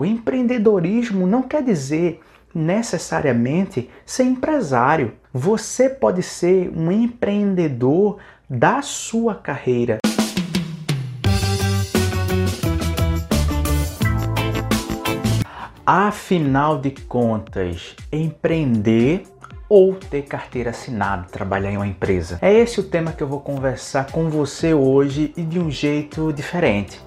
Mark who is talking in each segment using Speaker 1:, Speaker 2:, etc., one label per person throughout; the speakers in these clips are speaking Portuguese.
Speaker 1: O empreendedorismo não quer dizer necessariamente ser empresário. Você pode ser um empreendedor da sua carreira. Afinal de contas, empreender ou ter carteira assinada, trabalhar em uma empresa. É esse o tema que eu vou conversar com você hoje e de um jeito diferente.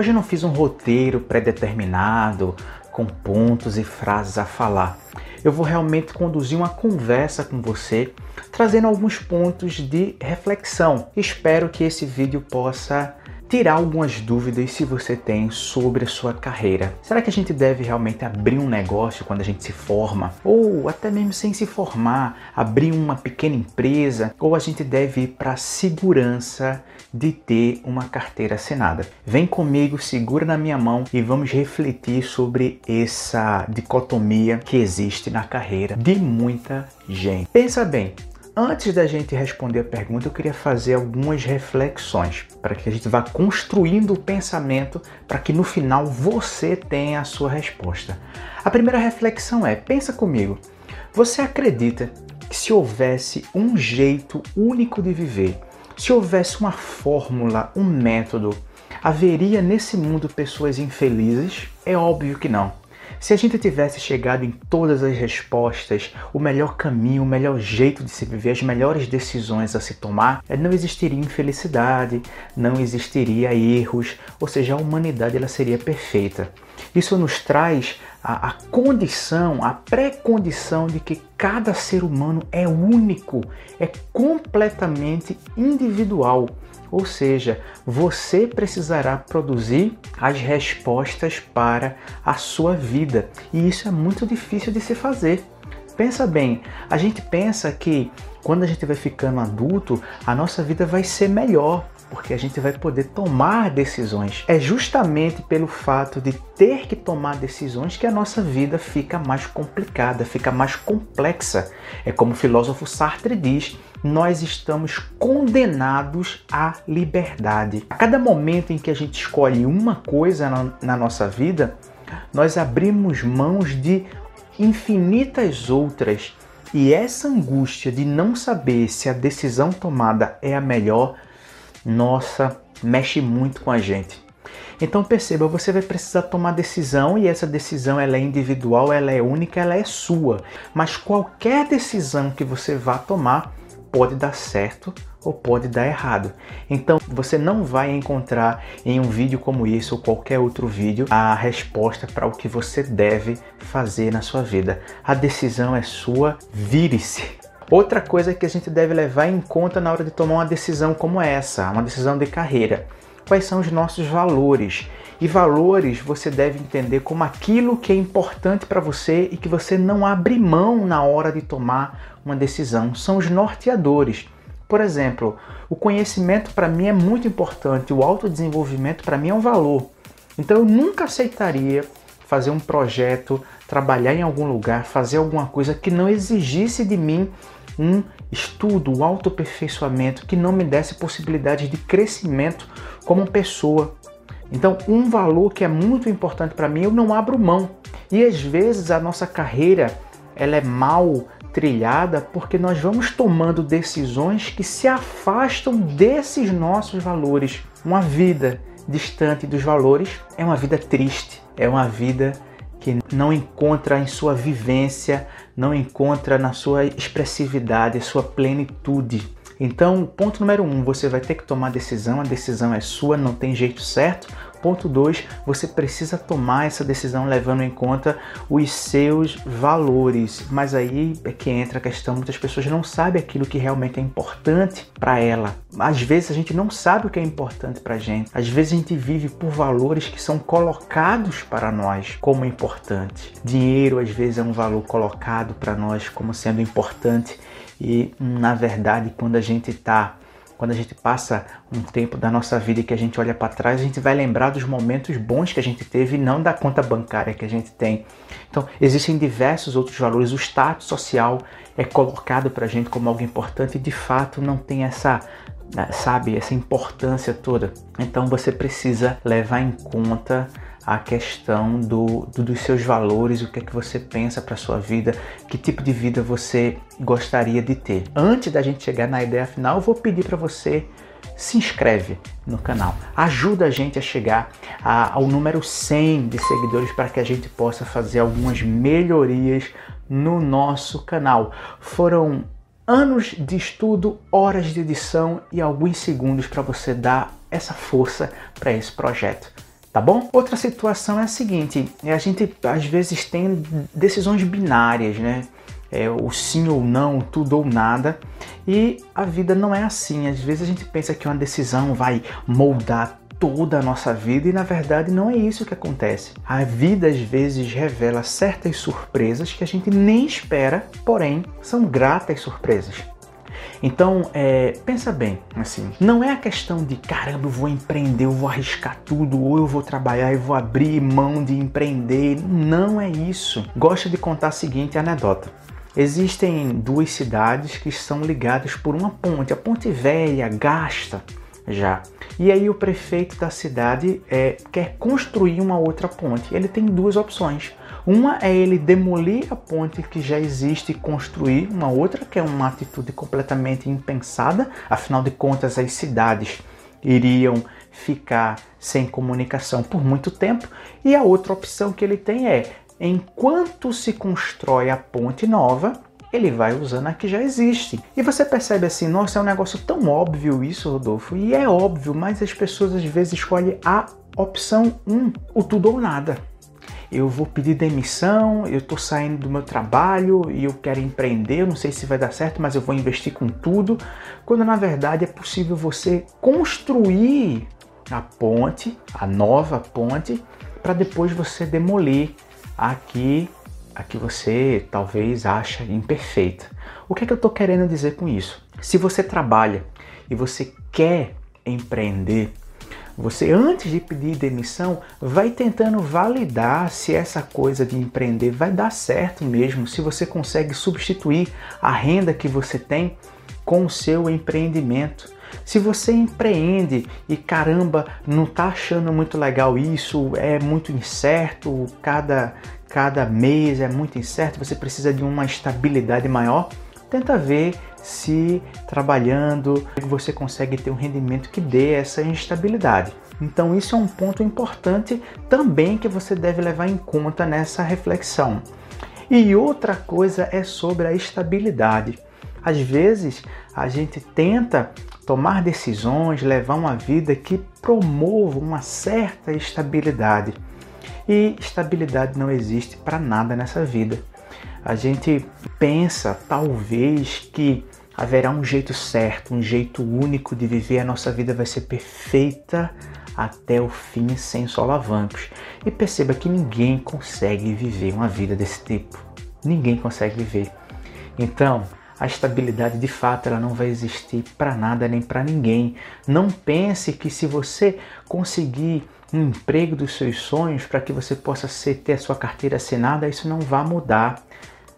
Speaker 1: Hoje eu não fiz um roteiro pré-determinado com pontos e frases a falar. Eu vou realmente conduzir uma conversa com você, trazendo alguns pontos de reflexão. Espero que esse vídeo possa tirar algumas dúvidas se você tem sobre a sua carreira. Será que a gente deve realmente abrir um negócio quando a gente se forma? Ou até mesmo sem se formar, abrir uma pequena empresa? Ou a gente deve ir para a segurança de ter uma carteira assinada? Vem comigo, segura na minha mão e vamos refletir sobre essa dicotomia que existe na carreira de muita gente. Pensa bem, Antes da gente responder a pergunta, eu queria fazer algumas reflexões para que a gente vá construindo o pensamento para que no final você tenha a sua resposta. A primeira reflexão é: pensa comigo. Você acredita que se houvesse um jeito único de viver, se houvesse uma fórmula, um método, haveria nesse mundo pessoas infelizes? É óbvio que não. Se a gente tivesse chegado em todas as respostas, o melhor caminho, o melhor jeito de se viver, as melhores decisões a se tomar, eh, não existiria infelicidade, não existiria erros, ou seja, a humanidade ela seria perfeita. Isso nos traz a, a condição, a pré-condição de que cada ser humano é único, é completamente individual. Ou seja, você precisará produzir as respostas para a sua vida. E isso é muito difícil de se fazer. Pensa bem, a gente pensa que quando a gente vai ficando adulto, a nossa vida vai ser melhor, porque a gente vai poder tomar decisões. É justamente pelo fato de ter que tomar decisões que a nossa vida fica mais complicada, fica mais complexa. É como o filósofo Sartre diz: nós estamos condenados à liberdade. A cada momento em que a gente escolhe uma coisa na, na nossa vida, nós abrimos mãos de infinitas outras. E essa angústia de não saber se a decisão tomada é a melhor nossa, mexe muito com a gente. Então perceba, você vai precisar tomar decisão e essa decisão ela é individual, ela é única, ela é sua. Mas qualquer decisão que você vá tomar pode dar certo ou pode dar errado. Então você não vai encontrar em um vídeo como esse ou qualquer outro vídeo a resposta para o que você deve fazer na sua vida. A decisão é sua, vire-se. Outra coisa que a gente deve levar em conta na hora de tomar uma decisão como essa, uma decisão de carreira. Quais são os nossos valores? E valores você deve entender como aquilo que é importante para você e que você não abre mão na hora de tomar uma decisão. São os norteadores. Por exemplo, o conhecimento para mim é muito importante, o autodesenvolvimento para mim é um valor. Então eu nunca aceitaria fazer um projeto, trabalhar em algum lugar, fazer alguma coisa que não exigisse de mim um estudo, um autoaperfeiçoamento que não me desse possibilidade de crescimento como pessoa. Então, um valor que é muito importante para mim, eu não abro mão. E às vezes a nossa carreira ela é mal trilhada porque nós vamos tomando decisões que se afastam desses nossos valores. Uma vida distante dos valores é uma vida triste, é uma vida que não encontra em sua vivência, não encontra na sua expressividade, sua plenitude. Então, ponto número um, você vai ter que tomar decisão, a decisão é sua, não tem jeito certo. Ponto 2, você precisa tomar essa decisão levando em conta os seus valores. Mas aí é que entra a questão, muitas pessoas não sabem aquilo que realmente é importante para ela. Às vezes a gente não sabe o que é importante para gente. Às vezes a gente vive por valores que são colocados para nós como importante. Dinheiro às vezes é um valor colocado para nós como sendo importante e na verdade quando a gente está quando a gente passa um tempo da nossa vida e que a gente olha para trás, a gente vai lembrar dos momentos bons que a gente teve e não da conta bancária que a gente tem. Então, existem diversos outros valores. O status social é colocado para a gente como algo importante e de fato não tem essa né, sabe, essa importância toda. Então você precisa levar em conta a questão do, do, dos seus valores, o que é que você pensa para sua vida, que tipo de vida você gostaria de ter. Antes da gente chegar na ideia final, eu vou pedir para você se inscreve no canal. Ajuda a gente a chegar a, ao número 100 de seguidores para que a gente possa fazer algumas melhorias no nosso canal. Foram anos de estudo, horas de edição e alguns segundos para você dar essa força para esse projeto. Tá bom? Outra situação é a seguinte: a gente às vezes tem decisões binárias, né? É, o sim ou não, tudo ou nada. E a vida não é assim. Às vezes a gente pensa que uma decisão vai moldar toda a nossa vida e na verdade não é isso que acontece. A vida às vezes revela certas surpresas que a gente nem espera, porém são gratas surpresas. Então, é, pensa bem, assim, não é a questão de caramba, eu vou empreender, eu vou arriscar tudo, ou eu vou trabalhar e vou abrir mão de empreender. Não é isso. Gosto de contar a seguinte anedota. Existem duas cidades que estão ligadas por uma ponte, a Ponte Velha, gasta já. E aí o prefeito da cidade é, quer construir uma outra ponte. Ele tem duas opções. Uma é ele demolir a ponte que já existe e construir uma outra, que é uma atitude completamente impensada, afinal de contas as cidades iriam ficar sem comunicação por muito tempo. E a outra opção que ele tem é, enquanto se constrói a ponte nova, ele vai usando a que já existe. E você percebe assim, nossa, é um negócio tão óbvio isso, Rodolfo. E é óbvio, mas as pessoas às vezes escolhem a opção 1, um, o tudo ou nada eu vou pedir demissão, eu estou saindo do meu trabalho e eu quero empreender, eu não sei se vai dar certo, mas eu vou investir com tudo, quando na verdade é possível você construir a ponte, a nova ponte, para depois você demolir aqui a que você talvez acha imperfeita. O que é que eu estou querendo dizer com isso? Se você trabalha e você quer empreender, você, antes de pedir demissão, vai tentando validar se essa coisa de empreender vai dar certo mesmo, se você consegue substituir a renda que você tem com o seu empreendimento. Se você empreende e caramba, não está achando muito legal isso, é muito incerto, cada, cada mês é muito incerto, você precisa de uma estabilidade maior, tenta ver se trabalhando você consegue ter um rendimento que dê essa instabilidade. Então, isso é um ponto importante também que você deve levar em conta nessa reflexão. E outra coisa é sobre a estabilidade. Às vezes, a gente tenta tomar decisões, levar uma vida que promova uma certa estabilidade. E estabilidade não existe para nada nessa vida. A gente pensa, talvez, que haverá um jeito certo, um jeito único de viver, a nossa vida vai ser perfeita até o fim sem solavancos. E perceba que ninguém consegue viver uma vida desse tipo. Ninguém consegue viver. Então, a estabilidade de fato ela não vai existir para nada nem para ninguém. Não pense que se você conseguir um emprego dos seus sonhos para que você possa ser, ter a sua carteira assinada, isso não vai mudar.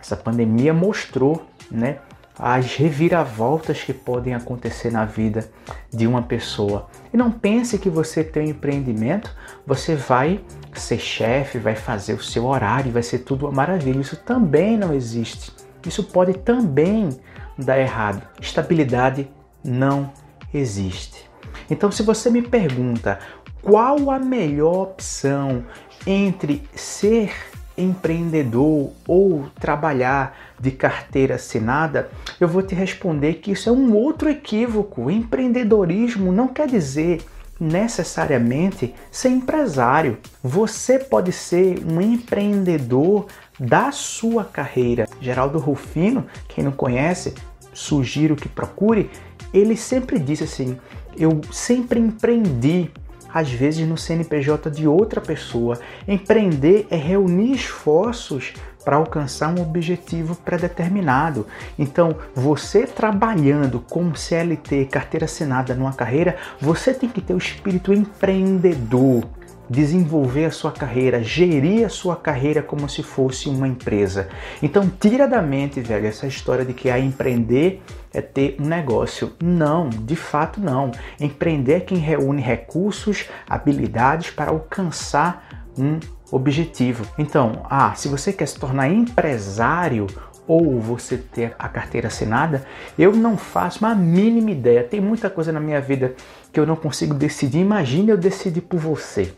Speaker 1: Essa pandemia mostrou, né, as reviravoltas que podem acontecer na vida de uma pessoa. E não pense que você tem um empreendimento, você vai ser chefe, vai fazer o seu horário, vai ser tudo uma maravilha. Isso também não existe. Isso pode também dar errado. Estabilidade não existe. Então, se você me pergunta qual a melhor opção entre ser empreendedor ou trabalhar de carteira assinada, eu vou te responder que isso é um outro equívoco. Empreendedorismo não quer dizer necessariamente ser empresário. Você pode ser um empreendedor da sua carreira. Geraldo Rufino, quem não conhece, sugiro que procure, ele sempre disse assim: "Eu sempre empreendi às vezes no CNPJ de outra pessoa. Empreender é reunir esforços para alcançar um objetivo predeterminado. Então, você trabalhando com CLT, carteira assinada numa carreira, você tem que ter o espírito empreendedor desenvolver a sua carreira, gerir a sua carreira como se fosse uma empresa. Então tira da mente, velho, essa história de que a empreender é ter um negócio. Não, de fato não. Empreender é quem reúne recursos, habilidades para alcançar um objetivo. Então, ah, se você quer se tornar empresário ou você ter a carteira assinada, eu não faço uma mínima ideia. Tem muita coisa na minha vida que eu não consigo decidir. Imagine eu decidir por você.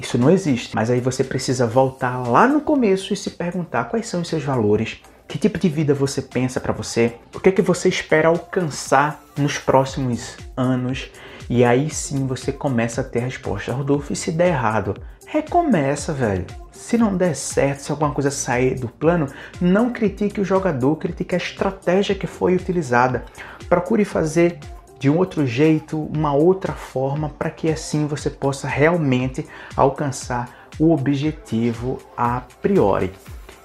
Speaker 1: Isso não existe. Mas aí você precisa voltar lá no começo e se perguntar quais são os seus valores, que tipo de vida você pensa para você, o que é que você espera alcançar nos próximos anos. E aí sim você começa a ter a resposta. Rodolfo, e se der errado? Recomeça, velho. Se não der certo, se alguma coisa sair do plano, não critique o jogador, critique a estratégia que foi utilizada. Procure fazer de um outro jeito, uma outra forma, para que assim você possa realmente alcançar o objetivo a priori.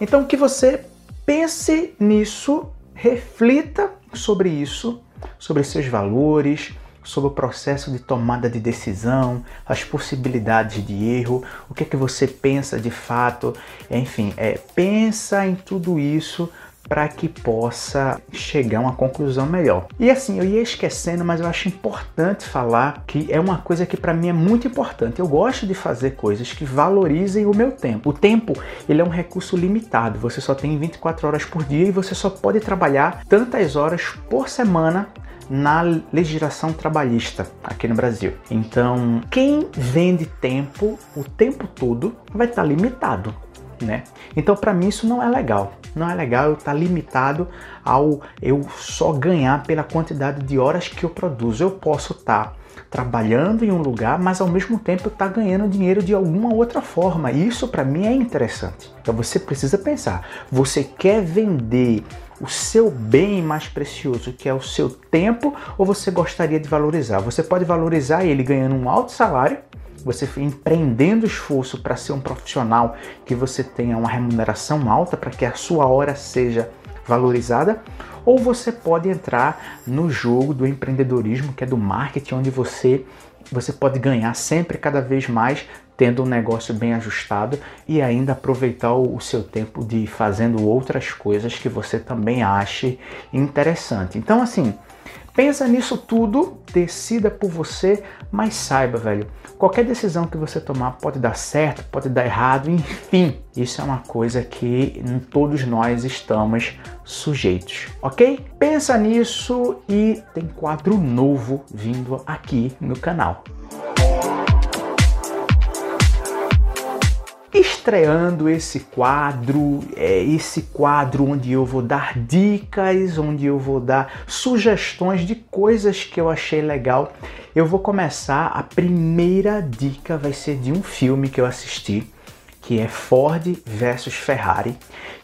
Speaker 1: Então, que você pense nisso, reflita sobre isso, sobre seus valores, sobre o processo de tomada de decisão, as possibilidades de erro, o que é que você pensa de fato, enfim, é, pensa em tudo isso para que possa chegar a uma conclusão melhor. E assim, eu ia esquecendo, mas eu acho importante falar que é uma coisa que para mim é muito importante. Eu gosto de fazer coisas que valorizem o meu tempo. O tempo, ele é um recurso limitado. Você só tem 24 horas por dia e você só pode trabalhar tantas horas por semana na legislação trabalhista aqui no Brasil. Então, quem vende tempo o tempo todo vai estar limitado, né? Então, para mim isso não é legal. Não é legal eu estar limitado ao eu só ganhar pela quantidade de horas que eu produzo. Eu posso estar trabalhando em um lugar, mas ao mesmo tempo estar ganhando dinheiro de alguma outra forma. Isso para mim é interessante. Então você precisa pensar: você quer vender o seu bem mais precioso, que é o seu tempo, ou você gostaria de valorizar? Você pode valorizar ele ganhando um alto salário, você empreendendo esforço para ser um profissional que você tenha uma remuneração alta para que a sua hora seja valorizada, ou você pode entrar no jogo do empreendedorismo, que é do marketing, onde você você pode ganhar sempre cada vez mais tendo um negócio bem ajustado e ainda aproveitar o seu tempo de fazendo outras coisas que você também ache interessante. Então assim, pensa nisso tudo, decida por você, mas saiba, velho, qualquer decisão que você tomar pode dar certo, pode dar errado, enfim, isso é uma coisa que todos nós estamos sujeitos, ok? Pensa nisso e tem quadro novo vindo aqui no canal. Estreando esse quadro, é esse quadro onde eu vou dar dicas, onde eu vou dar sugestões de coisas que eu achei legal. Eu vou começar, a primeira dica vai ser de um filme que eu assisti, que é Ford versus Ferrari,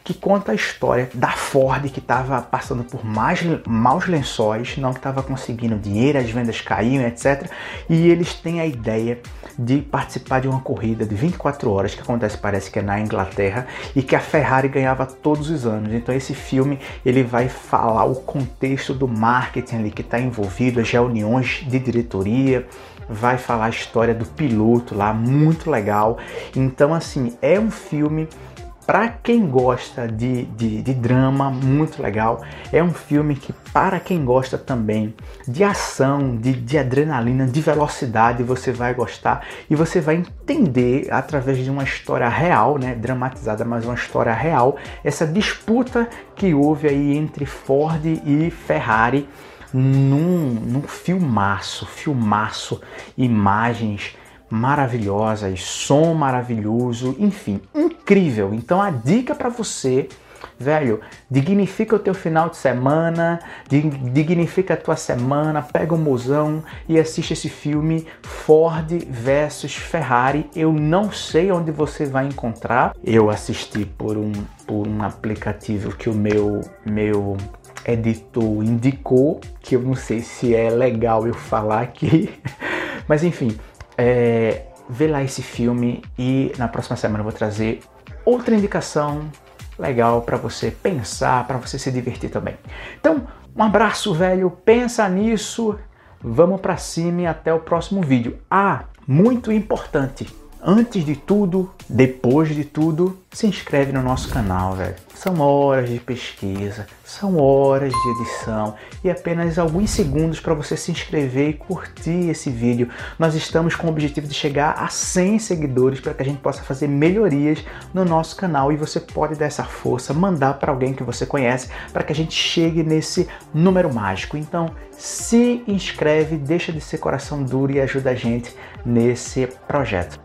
Speaker 1: que conta a história da Ford que estava passando por mais, maus lençóis, não estava conseguindo dinheiro, as vendas caíam, etc. E eles têm a ideia de participar de uma corrida de 24 horas que acontece, parece que é na Inglaterra, e que a Ferrari ganhava todos os anos. Então esse filme ele vai falar o contexto do marketing ali que está envolvido, as reuniões de diretoria, vai falar a história do piloto lá, muito legal. Então assim é um filme para quem gosta de, de, de, drama, muito legal. É um filme que, para quem gosta também de ação, de, de adrenalina, de velocidade, você vai gostar e você vai entender através de uma história real, né, dramatizada, mas uma história real, essa disputa que houve aí entre Ford e Ferrari num, num filmaço, filmaço, imagens maravilhosas, som maravilhoso, enfim, incrível. Então a dica para você, velho, dignifica o teu final de semana, dignifica a tua semana, pega o mozão e assiste esse filme Ford versus Ferrari. Eu não sei onde você vai encontrar. Eu assisti por um por um aplicativo que o meu meu editor indicou, que eu não sei se é legal eu falar aqui, mas enfim, é, vê lá esse filme e na próxima semana eu vou trazer outra indicação legal para você pensar, para você se divertir também. Então, um abraço, velho. Pensa nisso. Vamos para cima e até o próximo vídeo. Ah, muito importante. Antes de tudo, depois de tudo, se inscreve no nosso canal, velho. São horas de pesquisa, são horas de edição e apenas alguns segundos para você se inscrever e curtir esse vídeo. Nós estamos com o objetivo de chegar a 100 seguidores para que a gente possa fazer melhorias no nosso canal e você pode dar essa força, mandar para alguém que você conhece para que a gente chegue nesse número mágico. Então, se inscreve, deixa de ser coração duro e ajuda a gente nesse projeto.